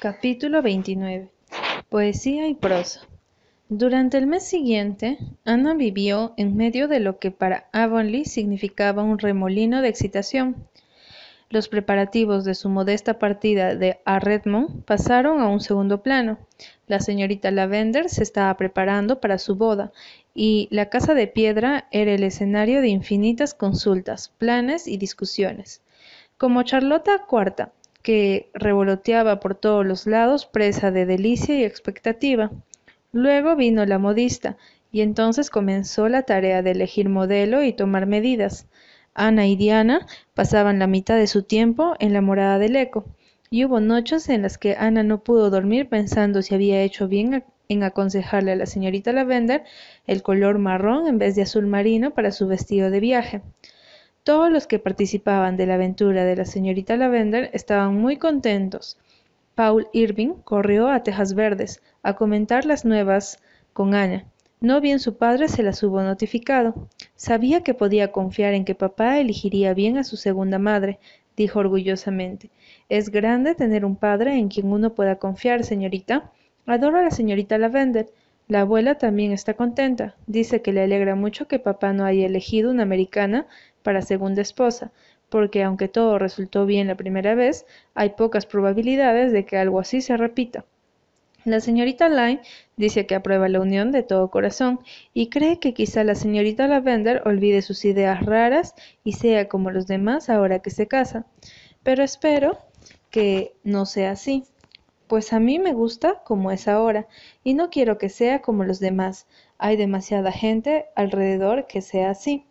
Capítulo 29 Poesía y prosa Durante el mes siguiente, Ana vivió en medio de lo que para Avonlea significaba un remolino de excitación. Los preparativos de su modesta partida de a Redmond pasaron a un segundo plano. La señorita Lavender se estaba preparando para su boda, y la casa de piedra era el escenario de infinitas consultas, planes y discusiones. Como Charlota cuarta que revoloteaba por todos los lados, presa de delicia y expectativa. Luego vino la modista, y entonces comenzó la tarea de elegir modelo y tomar medidas. Ana y Diana pasaban la mitad de su tiempo en la morada del eco, y hubo noches en las que Ana no pudo dormir pensando si había hecho bien en aconsejarle a la señorita Lavender el color marrón en vez de azul marino para su vestido de viaje. Todos los que participaban de la aventura de la señorita Lavender estaban muy contentos. Paul Irving corrió a Tejas Verdes a comentar las nuevas con Ana. No bien su padre se las hubo notificado. Sabía que podía confiar en que papá elegiría bien a su segunda madre, dijo orgullosamente. Es grande tener un padre en quien uno pueda confiar, señorita. Adoro a la señorita Lavender. La abuela también está contenta. Dice que le alegra mucho que papá no haya elegido una americana para segunda esposa, porque aunque todo resultó bien la primera vez, hay pocas probabilidades de que algo así se repita. La señorita Lyne dice que aprueba la unión de todo corazón y cree que quizá la señorita Lavender olvide sus ideas raras y sea como los demás ahora que se casa. Pero espero que no sea así, pues a mí me gusta como es ahora y no quiero que sea como los demás. Hay demasiada gente alrededor que sea así.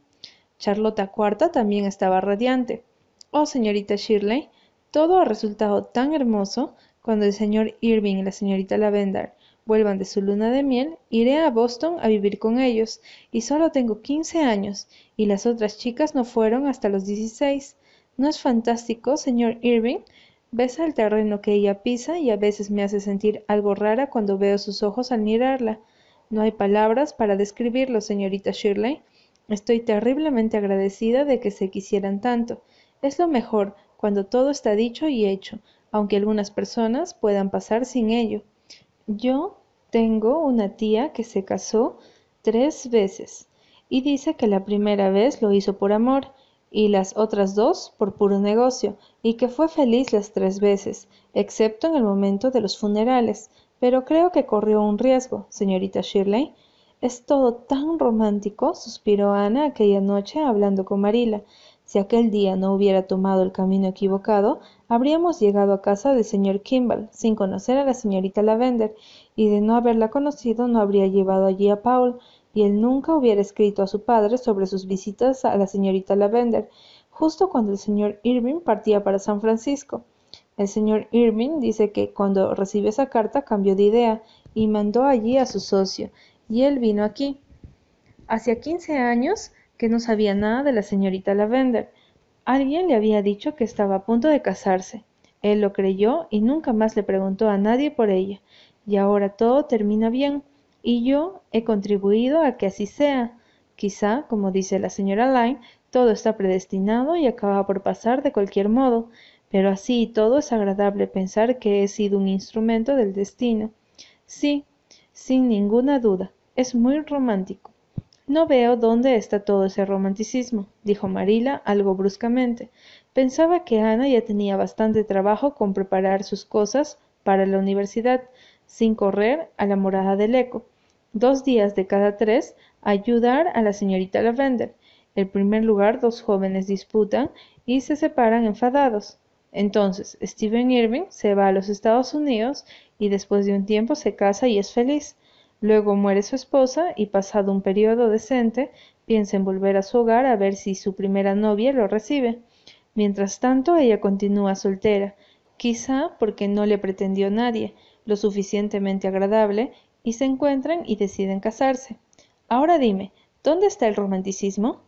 Charlota Cuarta también estaba radiante. Oh, señorita Shirley, todo ha resultado tan hermoso. Cuando el señor Irving y la señorita Lavender vuelvan de su luna de miel, iré a Boston a vivir con ellos, y solo tengo quince años, y las otras chicas no fueron hasta los dieciséis. ¿No es fantástico, señor Irving? Besa el terreno que ella pisa y a veces me hace sentir algo rara cuando veo sus ojos al mirarla. No hay palabras para describirlo, señorita Shirley. Estoy terriblemente agradecida de que se quisieran tanto. Es lo mejor cuando todo está dicho y hecho, aunque algunas personas puedan pasar sin ello. Yo tengo una tía que se casó tres veces y dice que la primera vez lo hizo por amor y las otras dos por puro negocio, y que fue feliz las tres veces, excepto en el momento de los funerales. Pero creo que corrió un riesgo, señorita Shirley. Es todo tan romántico, suspiró Ana aquella noche hablando con Marila. Si aquel día no hubiera tomado el camino equivocado, habríamos llegado a casa del señor Kimball, sin conocer a la señorita Lavender, y de no haberla conocido no habría llevado allí a Paul, y él nunca hubiera escrito a su padre sobre sus visitas a la señorita Lavender, justo cuando el señor Irving partía para San Francisco. El señor Irving dice que cuando recibió esa carta cambió de idea y mandó allí a su socio, y él vino aquí. Hacía quince años que no sabía nada de la señorita Lavender. Alguien le había dicho que estaba a punto de casarse. Él lo creyó y nunca más le preguntó a nadie por ella. Y ahora todo termina bien, y yo he contribuido a que así sea. Quizá, como dice la señora Lyne, todo está predestinado y acaba por pasar de cualquier modo, pero así y todo es agradable pensar que he sido un instrumento del destino. Sí, sin ninguna duda. Es muy romántico. No veo dónde está todo ese romanticismo, dijo Marila algo bruscamente. Pensaba que Ana ya tenía bastante trabajo con preparar sus cosas para la universidad, sin correr a la morada del eco. Dos días de cada tres ayudar a la señorita Lavender. En primer lugar, dos jóvenes disputan y se separan enfadados. Entonces, Stephen Irving se va a los Estados Unidos y después de un tiempo se casa y es feliz. Luego muere su esposa y pasado un periodo decente piensa en volver a su hogar a ver si su primera novia lo recibe. Mientras tanto ella continúa soltera, quizá porque no le pretendió nadie, lo suficientemente agradable, y se encuentran y deciden casarse. Ahora dime, ¿dónde está el romanticismo?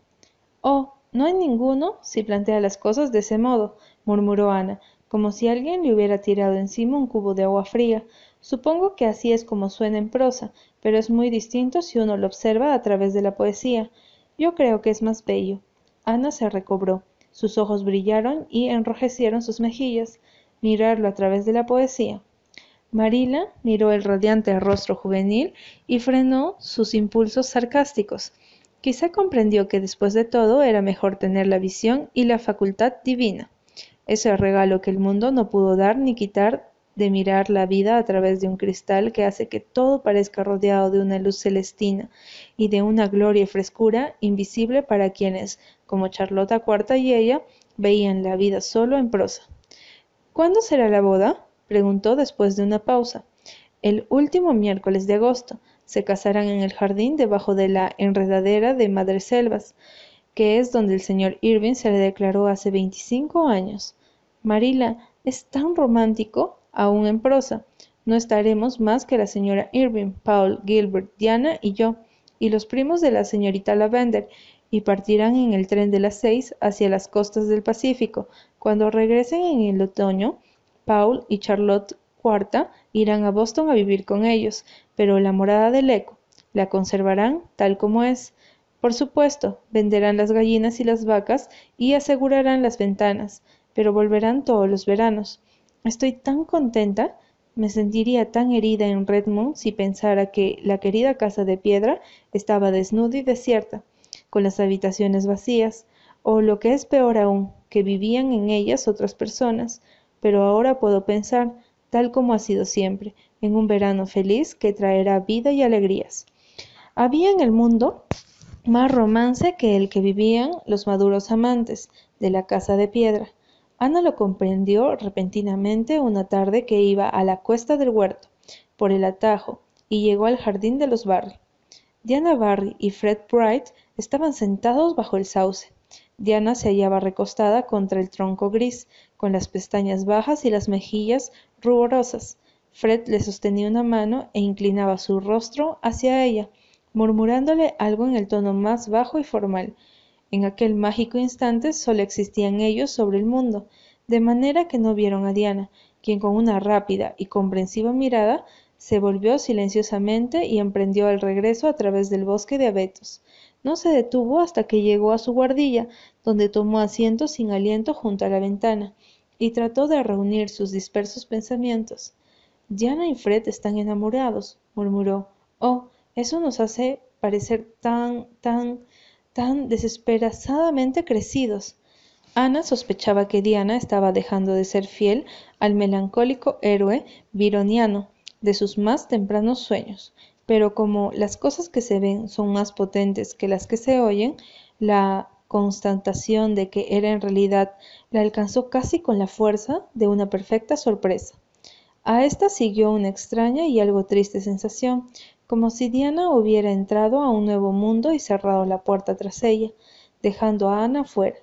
Oh, no hay ninguno si plantea las cosas de ese modo, murmuró Ana, como si alguien le hubiera tirado encima un cubo de agua fría. Supongo que así es como suena en prosa, pero es muy distinto si uno lo observa a través de la poesía. Yo creo que es más bello. Ana se recobró. Sus ojos brillaron y enrojecieron sus mejillas. Mirarlo a través de la poesía. Marila miró el radiante rostro juvenil y frenó sus impulsos sarcásticos. Quizá comprendió que después de todo era mejor tener la visión y la facultad divina, ese regalo que el mundo no pudo dar ni quitar de mirar la vida a través de un cristal que hace que todo parezca rodeado de una luz celestina y de una gloria y frescura invisible para quienes, como Charlota Cuarta y ella, veían la vida solo en prosa. ¿Cuándo será la boda? preguntó después de una pausa. El último miércoles de agosto, se casarán en el jardín debajo de la enredadera de Madreselvas, que es donde el señor Irving se le declaró hace veinticinco años. Marila, es tan romántico, aún en prosa. No estaremos más que la señora Irving, Paul, Gilbert, Diana y yo, y los primos de la señorita Lavender, y partirán en el tren de las seis hacia las costas del Pacífico. Cuando regresen en el otoño, Paul y Charlotte Cuarta irán a Boston a vivir con ellos, pero la morada del eco la conservarán tal como es. Por supuesto, venderán las gallinas y las vacas y asegurarán las ventanas, pero volverán todos los veranos. Estoy tan contenta, me sentiría tan herida en Redmond si pensara que la querida casa de piedra estaba desnuda y desierta, con las habitaciones vacías, o lo que es peor aún, que vivían en ellas otras personas, pero ahora puedo pensar, tal como ha sido siempre, en un verano feliz que traerá vida y alegrías. Había en el mundo más romance que el que vivían los maduros amantes de la casa de piedra. Ana lo comprendió repentinamente una tarde que iba a la cuesta del huerto, por el atajo, y llegó al jardín de los Barry. Diana Barry y Fred Bright estaban sentados bajo el sauce. Diana se hallaba recostada contra el tronco gris, con las pestañas bajas y las mejillas ruborosas. Fred le sostenía una mano e inclinaba su rostro hacia ella, murmurándole algo en el tono más bajo y formal. En aquel mágico instante solo existían ellos sobre el mundo, de manera que no vieron a Diana, quien con una rápida y comprensiva mirada se volvió silenciosamente y emprendió el regreso a través del bosque de abetos. No se detuvo hasta que llegó a su guardilla, donde tomó asiento sin aliento junto a la ventana, y trató de reunir sus dispersos pensamientos. Diana y Fred están enamorados, murmuró. Oh, eso nos hace parecer tan, tan, tan desesperadamente crecidos. Ana sospechaba que Diana estaba dejando de ser fiel al melancólico héroe vironiano de sus más tempranos sueños, pero como las cosas que se ven son más potentes que las que se oyen, la constatación de que era en realidad la alcanzó casi con la fuerza de una perfecta sorpresa. A esta siguió una extraña y algo triste sensación, como si Diana hubiera entrado a un nuevo mundo y cerrado la puerta tras ella, dejando a Ana fuera.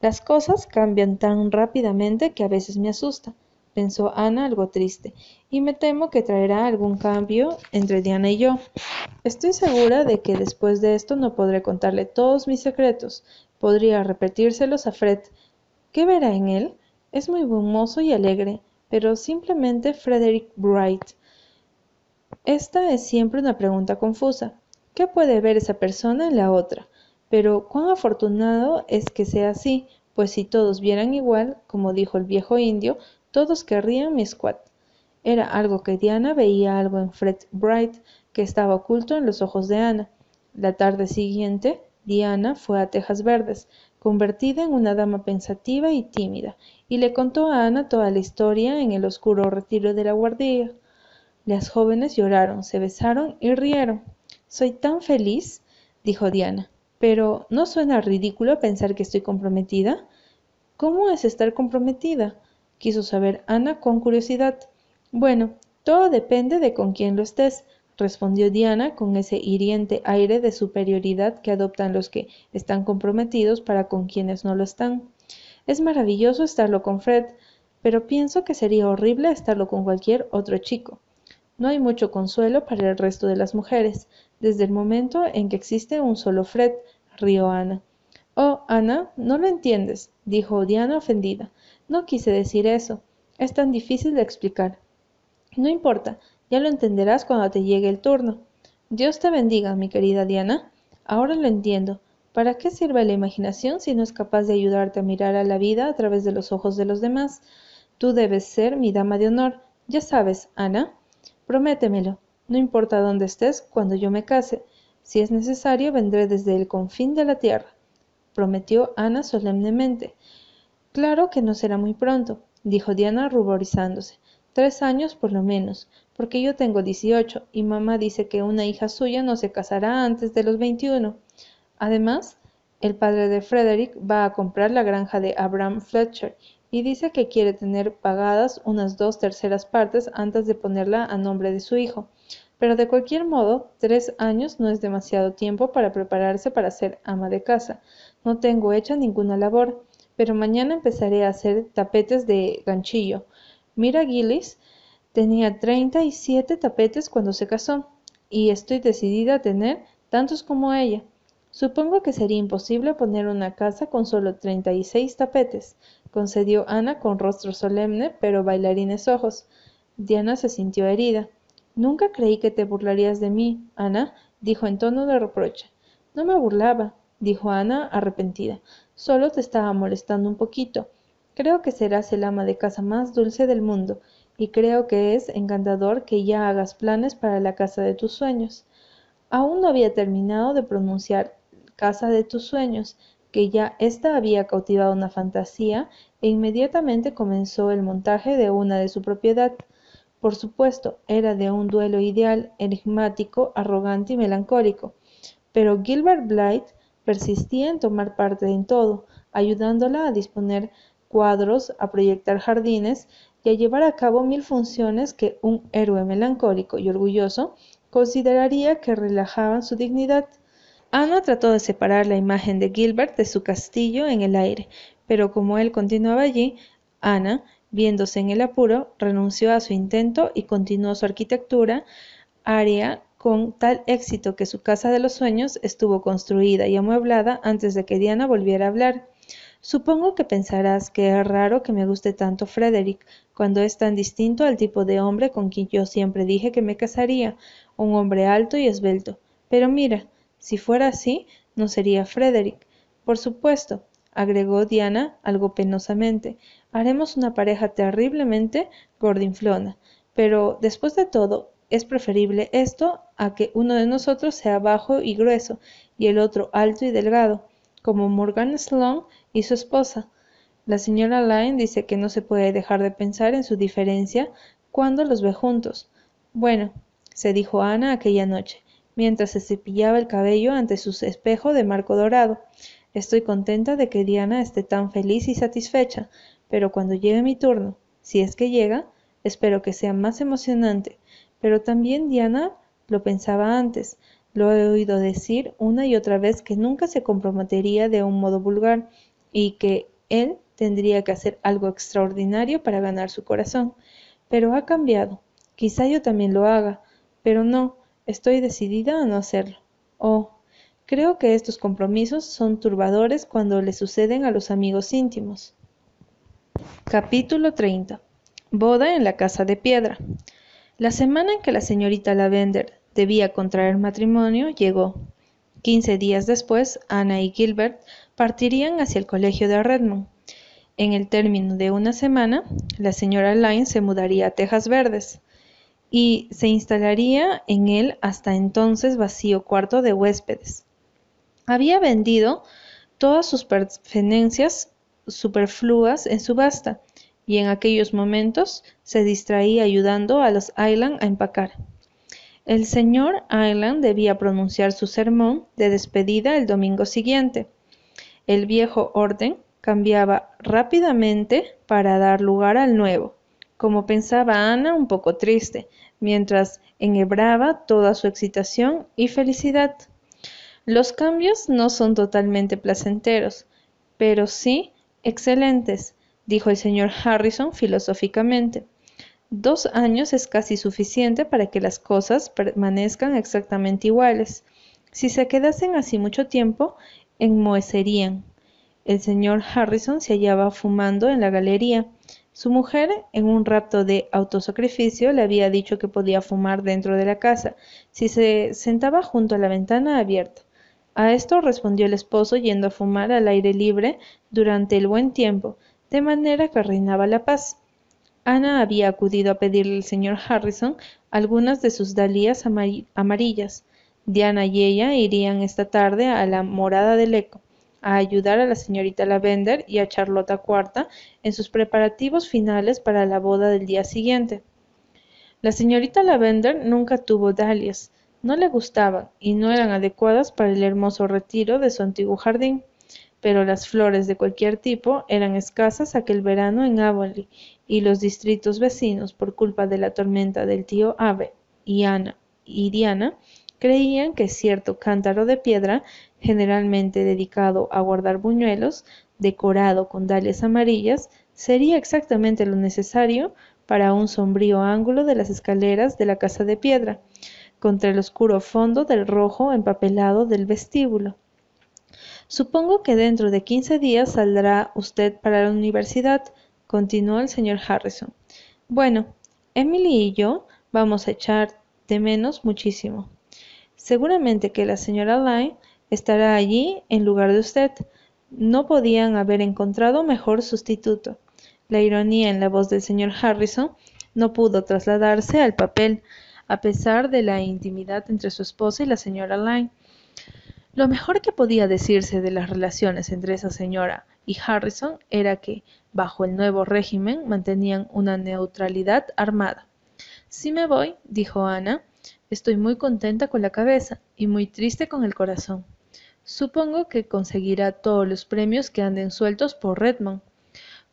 Las cosas cambian tan rápidamente que a veces me asusta, pensó Ana algo triste, y me temo que traerá algún cambio entre Diana y yo. Estoy segura de que después de esto no podré contarle todos mis secretos. Podría repetírselos a Fred. ¿Qué verá en él? Es muy buen mozo y alegre pero simplemente Frederick Bright. Esta es siempre una pregunta confusa. ¿Qué puede ver esa persona en la otra? Pero cuán afortunado es que sea así, pues si todos vieran igual, como dijo el viejo indio, todos querrían mi squat. Era algo que Diana veía algo en Fred Bright que estaba oculto en los ojos de Ana. La tarde siguiente, Diana fue a Tejas Verdes, convertida en una dama pensativa y tímida, y le contó a Ana toda la historia en el oscuro retiro de la guardia. Las jóvenes lloraron, se besaron y rieron. Soy tan feliz, dijo Diana. Pero ¿no suena ridículo pensar que estoy comprometida? ¿Cómo es estar comprometida? quiso saber Ana con curiosidad. Bueno, todo depende de con quién lo estés, respondió Diana con ese hiriente aire de superioridad que adoptan los que están comprometidos para con quienes no lo están. Es maravilloso estarlo con Fred, pero pienso que sería horrible estarlo con cualquier otro chico. No hay mucho consuelo para el resto de las mujeres, desde el momento en que existe un solo Fred, rió Ana. Oh, Ana, no lo entiendes, dijo Diana ofendida. No quise decir eso. Es tan difícil de explicar. No importa, ya lo entenderás cuando te llegue el turno. Dios te bendiga, mi querida Diana. Ahora lo entiendo. ¿Para qué sirve la imaginación si no es capaz de ayudarte a mirar a la vida a través de los ojos de los demás? Tú debes ser mi dama de honor, Ya sabes, Ana, prométemelo. No importa dónde estés cuando yo me case. Si es necesario, vendré desde el confín de la tierra. Prometió Ana solemnemente. Claro que no será muy pronto, dijo Diana ruborizándose. Tres años por lo menos, porque yo tengo dieciocho y mamá dice que una hija suya no se casará antes de los veintiuno. Además, el padre de Frederick va a comprar la granja de Abraham Fletcher y dice que quiere tener pagadas unas dos terceras partes antes de ponerla a nombre de su hijo. Pero de cualquier modo, tres años no es demasiado tiempo para prepararse para ser ama de casa. No tengo hecha ninguna labor, pero mañana empezaré a hacer tapetes de ganchillo. Mira Gillis tenía treinta y siete tapetes cuando se casó, y estoy decidida a tener tantos como ella. Supongo que sería imposible poner una casa con solo treinta y seis tapetes, concedió Ana con rostro solemne pero bailarines ojos. Diana se sintió herida. Nunca creí que te burlarías de mí, Ana, dijo en tono de reproche. No me burlaba, dijo Ana arrepentida. Solo te estaba molestando un poquito. Creo que serás el ama de casa más dulce del mundo, y creo que es encantador que ya hagas planes para la casa de tus sueños. Aún no había terminado de pronunciar casa de tus sueños, que ya ésta había cautivado una fantasía e inmediatamente comenzó el montaje de una de su propiedad. Por supuesto, era de un duelo ideal, enigmático, arrogante y melancólico. Pero Gilbert Blythe persistía en tomar parte en todo, ayudándola a disponer cuadros, a proyectar jardines y a llevar a cabo mil funciones que un héroe melancólico y orgulloso consideraría que relajaban su dignidad. Ana trató de separar la imagen de Gilbert de su castillo en el aire, pero como él continuaba allí, Ana, viéndose en el apuro, renunció a su intento y continuó su arquitectura área con tal éxito que su casa de los sueños estuvo construida y amueblada antes de que Diana volviera a hablar. Supongo que pensarás que es raro que me guste tanto Frederick, cuando es tan distinto al tipo de hombre con quien yo siempre dije que me casaría, un hombre alto y esbelto. Pero mira, si fuera así, no sería Frederick. Por supuesto, agregó Diana algo penosamente, haremos una pareja terriblemente gordinflona. Pero, después de todo, es preferible esto a que uno de nosotros sea bajo y grueso y el otro alto y delgado, como Morgan Sloane y su esposa. La señora Lyne dice que no se puede dejar de pensar en su diferencia cuando los ve juntos. Bueno, se dijo Ana aquella noche, mientras se cepillaba el cabello ante su espejo de marco dorado. Estoy contenta de que Diana esté tan feliz y satisfecha, pero cuando llegue mi turno, si es que llega, espero que sea más emocionante. Pero también Diana lo pensaba antes, lo he oído decir una y otra vez que nunca se comprometería de un modo vulgar y que él tendría que hacer algo extraordinario para ganar su corazón. Pero ha cambiado. Quizá yo también lo haga, pero no, Estoy decidida a no hacerlo. Oh, creo que estos compromisos son turbadores cuando le suceden a los amigos íntimos. Capítulo 30. Boda en la casa de piedra. La semana en que la señorita Lavender debía contraer matrimonio llegó. Quince días después, Ana y Gilbert partirían hacia el colegio de Redmond. En el término de una semana, la señora Lyne se mudaría a Tejas Verdes y se instalaría en el hasta entonces vacío cuarto de huéspedes. Había vendido todas sus pertenencias superfluas en subasta y en aquellos momentos se distraía ayudando a los Island a empacar. El señor Island debía pronunciar su sermón de despedida el domingo siguiente. El viejo orden cambiaba rápidamente para dar lugar al nuevo, como pensaba Ana un poco triste, mientras enhebraba toda su excitación y felicidad. Los cambios no son totalmente placenteros, pero sí excelentes, dijo el señor Harrison filosóficamente. Dos años es casi suficiente para que las cosas permanezcan exactamente iguales. Si se quedasen así mucho tiempo, enmohecerían. El señor Harrison se hallaba fumando en la galería, su mujer, en un rapto de autosacrificio, le había dicho que podía fumar dentro de la casa, si se sentaba junto a la ventana abierta. A esto respondió el esposo yendo a fumar al aire libre durante el buen tiempo, de manera que reinaba la paz. Ana había acudido a pedirle al señor Harrison algunas de sus dalías amarillas. Diana y ella irían esta tarde a la morada del eco, a ayudar a la señorita Lavender y a Charlotta Cuarta en sus preparativos finales para la boda del día siguiente. La señorita Lavender nunca tuvo dalias, no le gustaban y no eran adecuadas para el hermoso retiro de su antiguo jardín, pero las flores de cualquier tipo eran escasas aquel verano en Avonlea y los distritos vecinos, por culpa de la tormenta del tío Ave y Ana y Diana, creían que cierto cántaro de piedra, generalmente dedicado a guardar buñuelos, decorado con dalias amarillas, sería exactamente lo necesario para un sombrío ángulo de las escaleras de la casa de piedra, contra el oscuro fondo del rojo empapelado del vestíbulo. Supongo que dentro de quince días saldrá usted para la universidad, continuó el señor Harrison. Bueno, Emily y yo vamos a echar de menos muchísimo. Seguramente que la señora Lyne estará allí en lugar de usted. No podían haber encontrado mejor sustituto. La ironía en la voz del señor Harrison no pudo trasladarse al papel, a pesar de la intimidad entre su esposa y la señora Lyne. Lo mejor que podía decirse de las relaciones entre esa señora y Harrison era que, bajo el nuevo régimen, mantenían una neutralidad armada. Si me voy, dijo Ana, estoy muy contenta con la cabeza y muy triste con el corazón. Supongo que conseguirá todos los premios que anden sueltos por Redmond.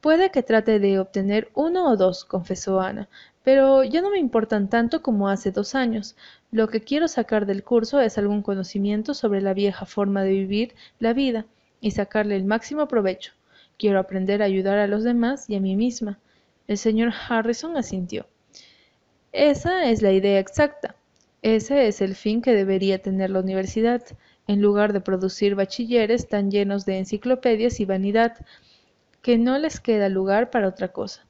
Puede que trate de obtener uno o dos, confesó Ana, pero ya no me importan tanto como hace dos años. Lo que quiero sacar del curso es algún conocimiento sobre la vieja forma de vivir la vida y sacarle el máximo provecho. Quiero aprender a ayudar a los demás y a mí misma. El señor Harrison asintió. Esa es la idea exacta. Ese es el fin que debería tener la universidad, en lugar de producir bachilleres tan llenos de enciclopedias y vanidad, que no les queda lugar para otra cosa.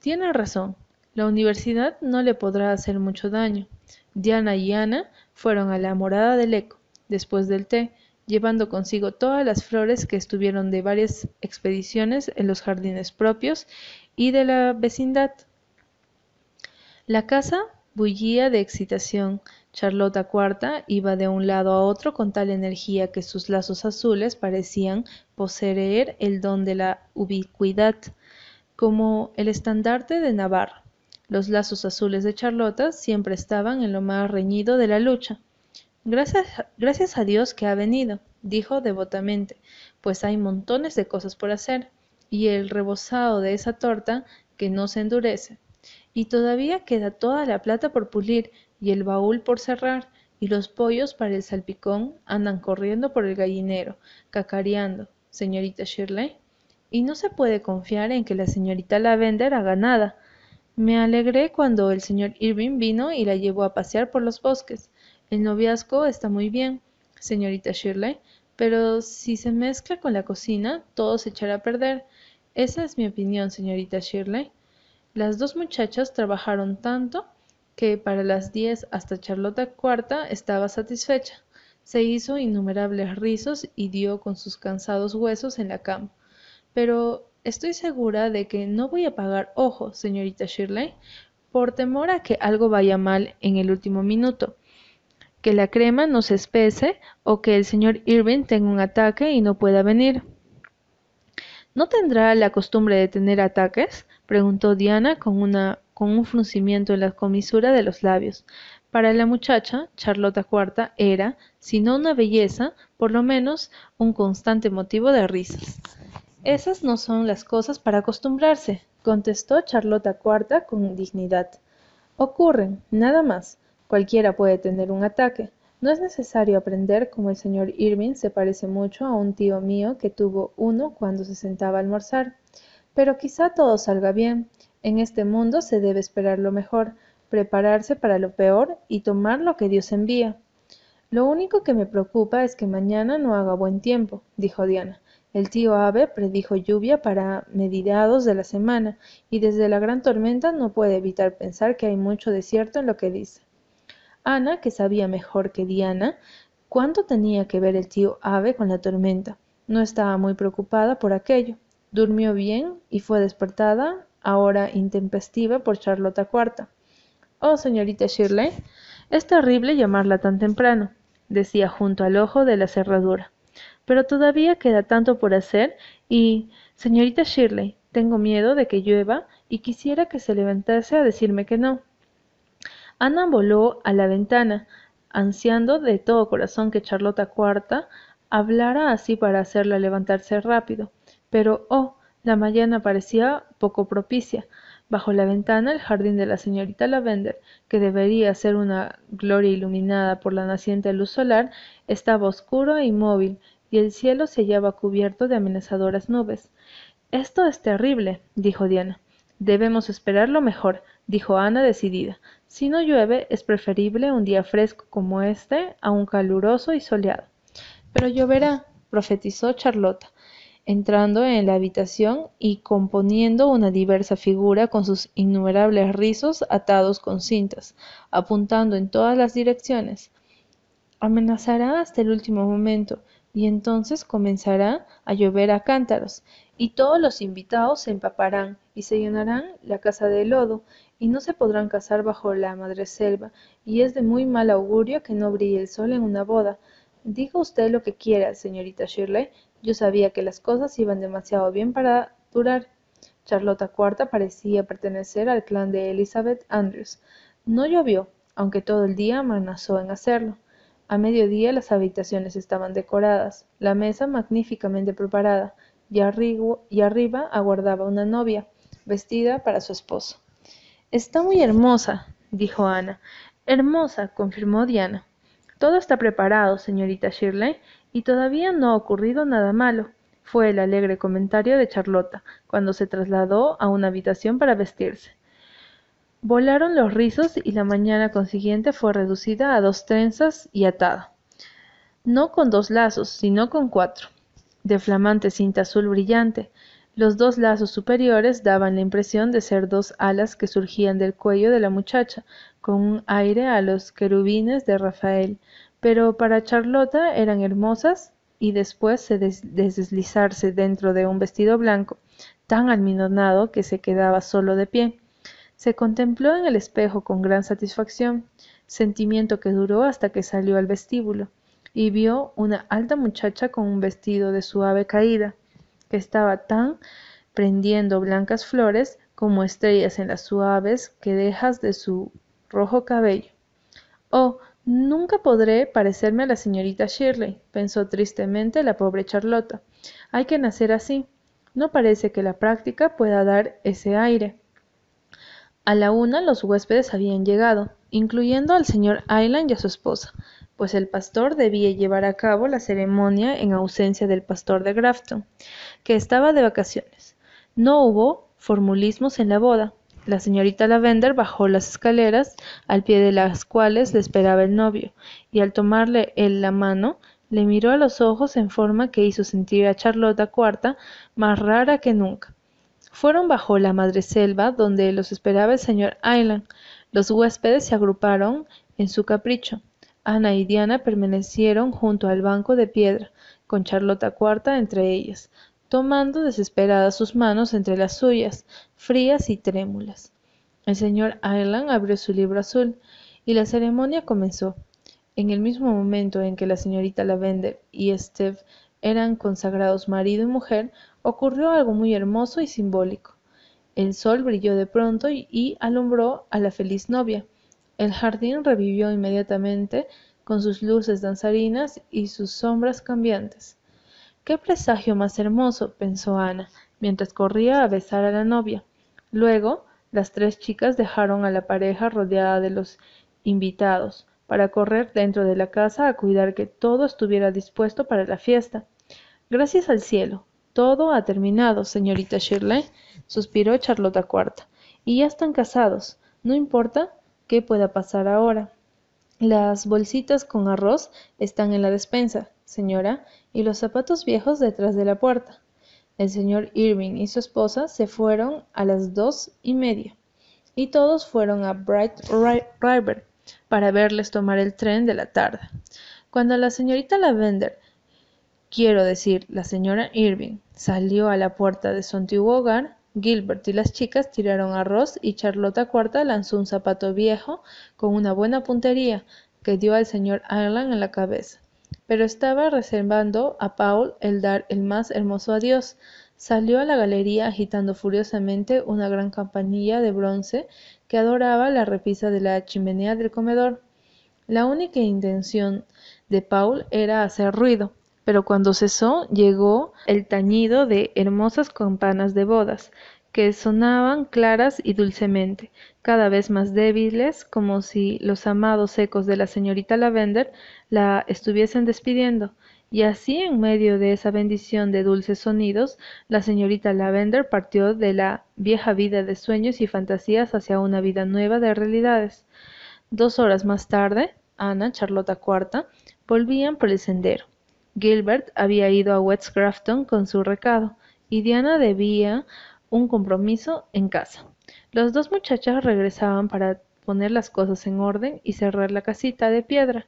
Tiene razón, la universidad no le podrá hacer mucho daño. Diana y Ana fueron a la morada del eco, después del té, llevando consigo todas las flores que estuvieron de varias expediciones en los jardines propios y de la vecindad. La casa bullía de excitación. Charlota Cuarta iba de un lado a otro con tal energía que sus lazos azules parecían poseer el don de la ubicuidad, como el estandarte de Navarra. Los lazos azules de Charlota siempre estaban en lo más reñido de la lucha. Gracias, gracias a Dios que ha venido, dijo devotamente, pues hay montones de cosas por hacer, y el rebozado de esa torta que no se endurece. Y todavía queda toda la plata por pulir y el baúl por cerrar, y los pollos para el salpicón andan corriendo por el gallinero, cacareando, señorita Shirley. Y no se puede confiar en que la señorita Lavender haga nada. Me alegré cuando el señor Irving vino y la llevó a pasear por los bosques. El noviazgo está muy bien, señorita Shirley, pero si se mezcla con la cocina, todo se echará a perder. Esa es mi opinión, señorita Shirley. Las dos muchachas trabajaron tanto que para las diez hasta Charlota cuarta estaba satisfecha. Se hizo innumerables rizos y dio con sus cansados huesos en la cama. Pero estoy segura de que no voy a pagar ojo, señorita Shirley, por temor a que algo vaya mal en el último minuto, que la crema no se espese o que el señor Irving tenga un ataque y no pueda venir. ¿No tendrá la costumbre de tener ataques? Preguntó Diana con una con un fruncimiento en la comisura de los labios. Para la muchacha, Charlota Cuarta era, si no una belleza, por lo menos un constante motivo de risas. Esas no son las cosas para acostumbrarse, contestó Charlota Cuarta con dignidad. Ocurren, nada más. Cualquiera puede tener un ataque. No es necesario aprender como el señor Irving se parece mucho a un tío mío que tuvo uno cuando se sentaba a almorzar. Pero quizá todo salga bien. En este mundo se debe esperar lo mejor, prepararse para lo peor y tomar lo que Dios envía. Lo único que me preocupa es que mañana no haga buen tiempo, dijo Diana. El tío Ave predijo lluvia para mediados de la semana, y desde la gran tormenta no puede evitar pensar que hay mucho desierto en lo que dice. Ana, que sabía mejor que Diana cuánto tenía que ver el tío Ave con la tormenta, no estaba muy preocupada por aquello. Durmió bien y fue despertada ahora intempestiva por Charlota IV. Oh, señorita Shirley, es terrible llamarla tan temprano, decía junto al ojo de la cerradura. Pero todavía queda tanto por hacer y, señorita Shirley, tengo miedo de que llueva y quisiera que se levantase a decirme que no. Ana voló a la ventana, ansiando de todo corazón que Charlota IV hablara así para hacerla levantarse rápido. Pero, oh, la mañana parecía poco propicia. Bajo la ventana el jardín de la señorita Lavender, que debería ser una gloria iluminada por la naciente luz solar, estaba oscuro e inmóvil, y el cielo se hallaba cubierto de amenazadoras nubes. Esto es terrible, dijo Diana. Debemos esperar lo mejor, dijo Ana decidida. Si no llueve, es preferible un día fresco como este a un caluroso y soleado. Pero lloverá, profetizó Charlota, entrando en la habitación y componiendo una diversa figura con sus innumerables rizos atados con cintas, apuntando en todas las direcciones. Amenazará hasta el último momento, y entonces comenzará a llover a cántaros, y todos los invitados se empaparán y se llenarán la casa de lodo, y no se podrán casar bajo la madreselva, y es de muy mal augurio que no brille el sol en una boda. Diga usted lo que quiera, señorita Shirley, yo sabía que las cosas iban demasiado bien para durar. Charlota IV parecía pertenecer al clan de Elizabeth Andrews. No llovió, aunque todo el día amenazó en hacerlo. A mediodía las habitaciones estaban decoradas, la mesa magníficamente preparada, y, arriba aguardaba una novia, vestida para su esposo. Está muy hermosa, dijo Ana. Hermosa, confirmó Diana. Todo está preparado, señorita Shirley, y todavía no ha ocurrido nada malo, fue el alegre comentario de Charlota, cuando se trasladó a una habitación para vestirse. Volaron los rizos y la mañana consiguiente fue reducida a dos trenzas y atada. No con dos lazos, sino con cuatro, de flamante cinta azul brillante. Los dos lazos superiores daban la impresión de ser dos alas que surgían del cuello de la muchacha, con un aire a los querubines de Rafael, pero para Charlota eran hermosas y después de deslizarse dentro de un vestido blanco, tan almidonado que se quedaba solo de pie. Se contempló en el espejo con gran satisfacción, sentimiento que duró hasta que salió al vestíbulo, y vio una alta muchacha con un vestido de suave caída, estaba tan prendiendo blancas flores como estrellas en las suaves quedejas de su rojo cabello. Oh, nunca podré parecerme a la señorita Shirley, pensó tristemente la pobre Charlota. Hay que nacer así. No parece que la práctica pueda dar ese aire. A la una los huéspedes habían llegado, incluyendo al señor Island y a su esposa, pues el pastor debía llevar a cabo la ceremonia en ausencia del pastor de Grafton, que estaba de vacaciones. No hubo formulismos en la boda. La señorita Lavender bajó las escaleras, al pie de las cuales le esperaba el novio, y al tomarle él la mano, le miró a los ojos en forma que hizo sentir a Charlotta IV más rara que nunca. Fueron bajo la madreselva donde los esperaba el señor Island. Los huéspedes se agruparon en su capricho. Ana y Diana permanecieron junto al banco de piedra, con Charlota IV entre ellas, tomando desesperadas sus manos entre las suyas, frías y trémulas. El señor Island abrió su libro azul, y la ceremonia comenzó. En el mismo momento en que la señorita Lavender y Steve eran consagrados marido y mujer, ocurrió algo muy hermoso y simbólico. El sol brilló de pronto y, alumbró a la feliz novia. El jardín revivió inmediatamente con sus luces danzarinas y sus sombras cambiantes. Qué presagio más hermoso, pensó Ana, mientras corría a besar a la novia. Luego, las tres chicas dejaron a la pareja rodeada de los invitados, para correr dentro de la casa a cuidar que todo estuviera dispuesto para la fiesta. Gracias al cielo, todo ha terminado, señorita Shirley, suspiró Charlota IV. Y ya están casados. No importa qué pueda pasar ahora. Las bolsitas con arroz están en la despensa, señora, y los zapatos viejos detrás de la puerta. El señor Irving y su esposa se fueron a las dos y media, y todos fueron a Bright River para verles tomar el tren de la tarde. Cuando la señorita Lavender Quiero decir, la señora Irving salió a la puerta de su antiguo hogar, Gilbert y las chicas tiraron arroz y Charlotta Cuarta lanzó un zapato viejo con una buena puntería que dio al señor Ireland en la cabeza. Pero estaba reservando a Paul el dar el más hermoso adiós. Salió a la galería agitando furiosamente una gran campanilla de bronce que adoraba la repisa de la chimenea del comedor. La única intención de Paul era hacer ruido, pero cuando cesó llegó el tañido de hermosas campanas de bodas, que sonaban claras y dulcemente, cada vez más débiles, como si los amados ecos de la señorita Lavender la estuviesen despidiendo. Y así, en medio de esa bendición de dulces sonidos, la señorita Lavender partió de la vieja vida de sueños y fantasías hacia una vida nueva de realidades. Dos horas más tarde, Ana, Charlotta Cuarta, volvían por el sendero. Gilbert había ido a West Grafton con su recado, y Diana debía un compromiso en casa. Los dos muchachos regresaban para poner las cosas en orden y cerrar la casita de piedra.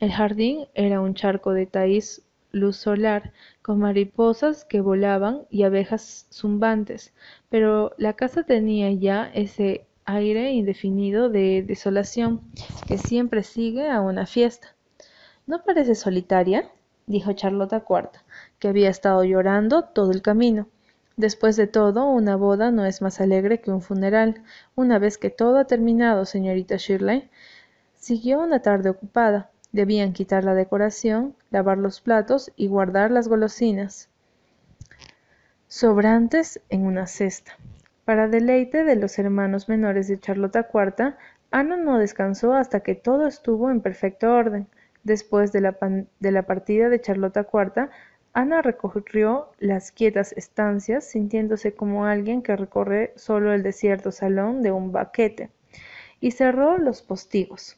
El jardín era un charco de taíz luz solar, con mariposas que volaban y abejas zumbantes, pero la casa tenía ya ese aire indefinido de desolación que siempre sigue a una fiesta. ¿No parece solitaria? Dijo Charlota Cuarta, que había estado llorando todo el camino. Después de todo, una boda no es más alegre que un funeral. Una vez que todo ha terminado, señorita Shirley, siguió una tarde ocupada. Debían quitar la decoración, lavar los platos y guardar las golosinas sobrantes en una cesta. Para deleite de los hermanos menores de Charlota Cuarta, Ana no descansó hasta que todo estuvo en perfecto orden. Después de la, de la partida de Charlota Cuarta, Ana recorrió las quietas estancias, sintiéndose como alguien que recorre solo el desierto salón de un baquete, y cerró los postigos.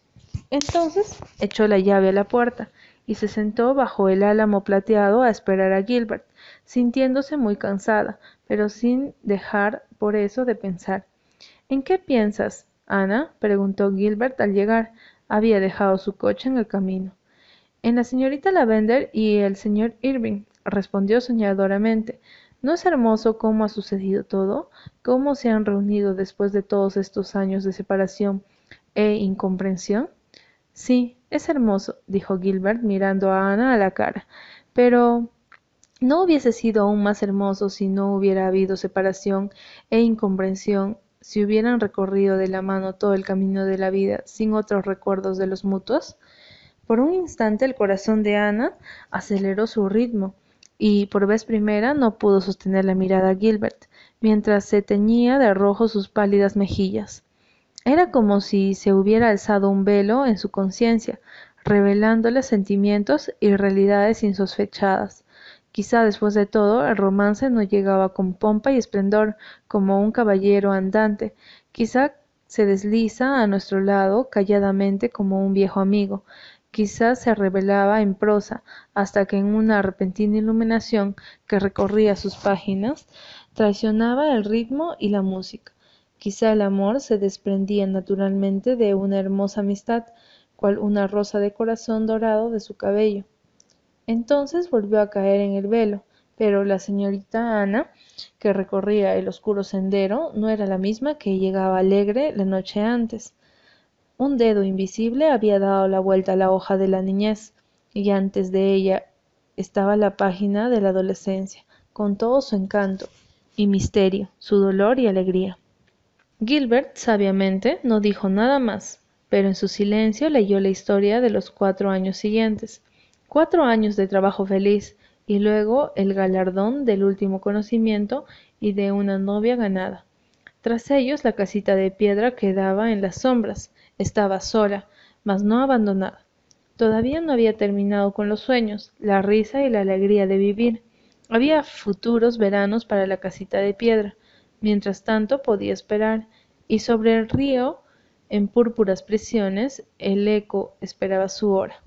Entonces echó la llave a la puerta y se sentó bajo el álamo plateado a esperar a Gilbert, sintiéndose muy cansada, pero sin dejar por eso de pensar. ¿En qué piensas, Ana? preguntó Gilbert al llegar. Había dejado su coche en el camino. En la señorita Lavender y el señor Irving, respondió soñadoramente. ¿No es hermoso cómo ha sucedido todo? ¿Cómo se han reunido después de todos estos años de separación e incomprensión? Sí, es hermoso, dijo Gilbert mirando a Ana a la cara. Pero ¿no hubiese sido aún más hermoso si no hubiera habido separación e incomprensión si hubieran recorrido de la mano todo el camino de la vida sin otros recuerdos de los mutuos? Por un instante el corazón de Ana aceleró su ritmo, y por vez primera no pudo sostener la mirada a Gilbert, mientras se teñía de rojo sus pálidas mejillas. Era como si se hubiera alzado un velo en su conciencia, revelándole sentimientos y realidades insospechadas. Quizá después de todo el romance no llegaba con pompa y esplendor como un caballero andante, quizá se desliza a nuestro lado calladamente como un viejo amigo, quizá se revelaba en prosa, hasta que en una repentina iluminación que recorría sus páginas, traicionaba el ritmo y la música. Quizá el amor se desprendía naturalmente de una hermosa amistad, cual una rosa de corazón dorado de su cabello. Entonces volvió a caer en el velo, pero la señorita Ana, que recorría el oscuro sendero, no era la misma que llegaba alegre la noche antes. Un dedo invisible había dado la vuelta a la hoja de la niñez, y antes de ella estaba la página de la adolescencia, con todo su encanto y misterio, su dolor y alegría. Gilbert, sabiamente, no dijo nada más, pero en su silencio leyó la historia de los cuatro años siguientes cuatro años de trabajo feliz y luego el galardón del último conocimiento y de una novia ganada. Tras ellos la casita de piedra quedaba en las sombras, estaba sola, mas no abandonada. Todavía no había terminado con los sueños, la risa y la alegría de vivir. Había futuros veranos para la casita de piedra. Mientras tanto podía esperar, y sobre el río, en púrpuras prisiones, el eco esperaba su hora.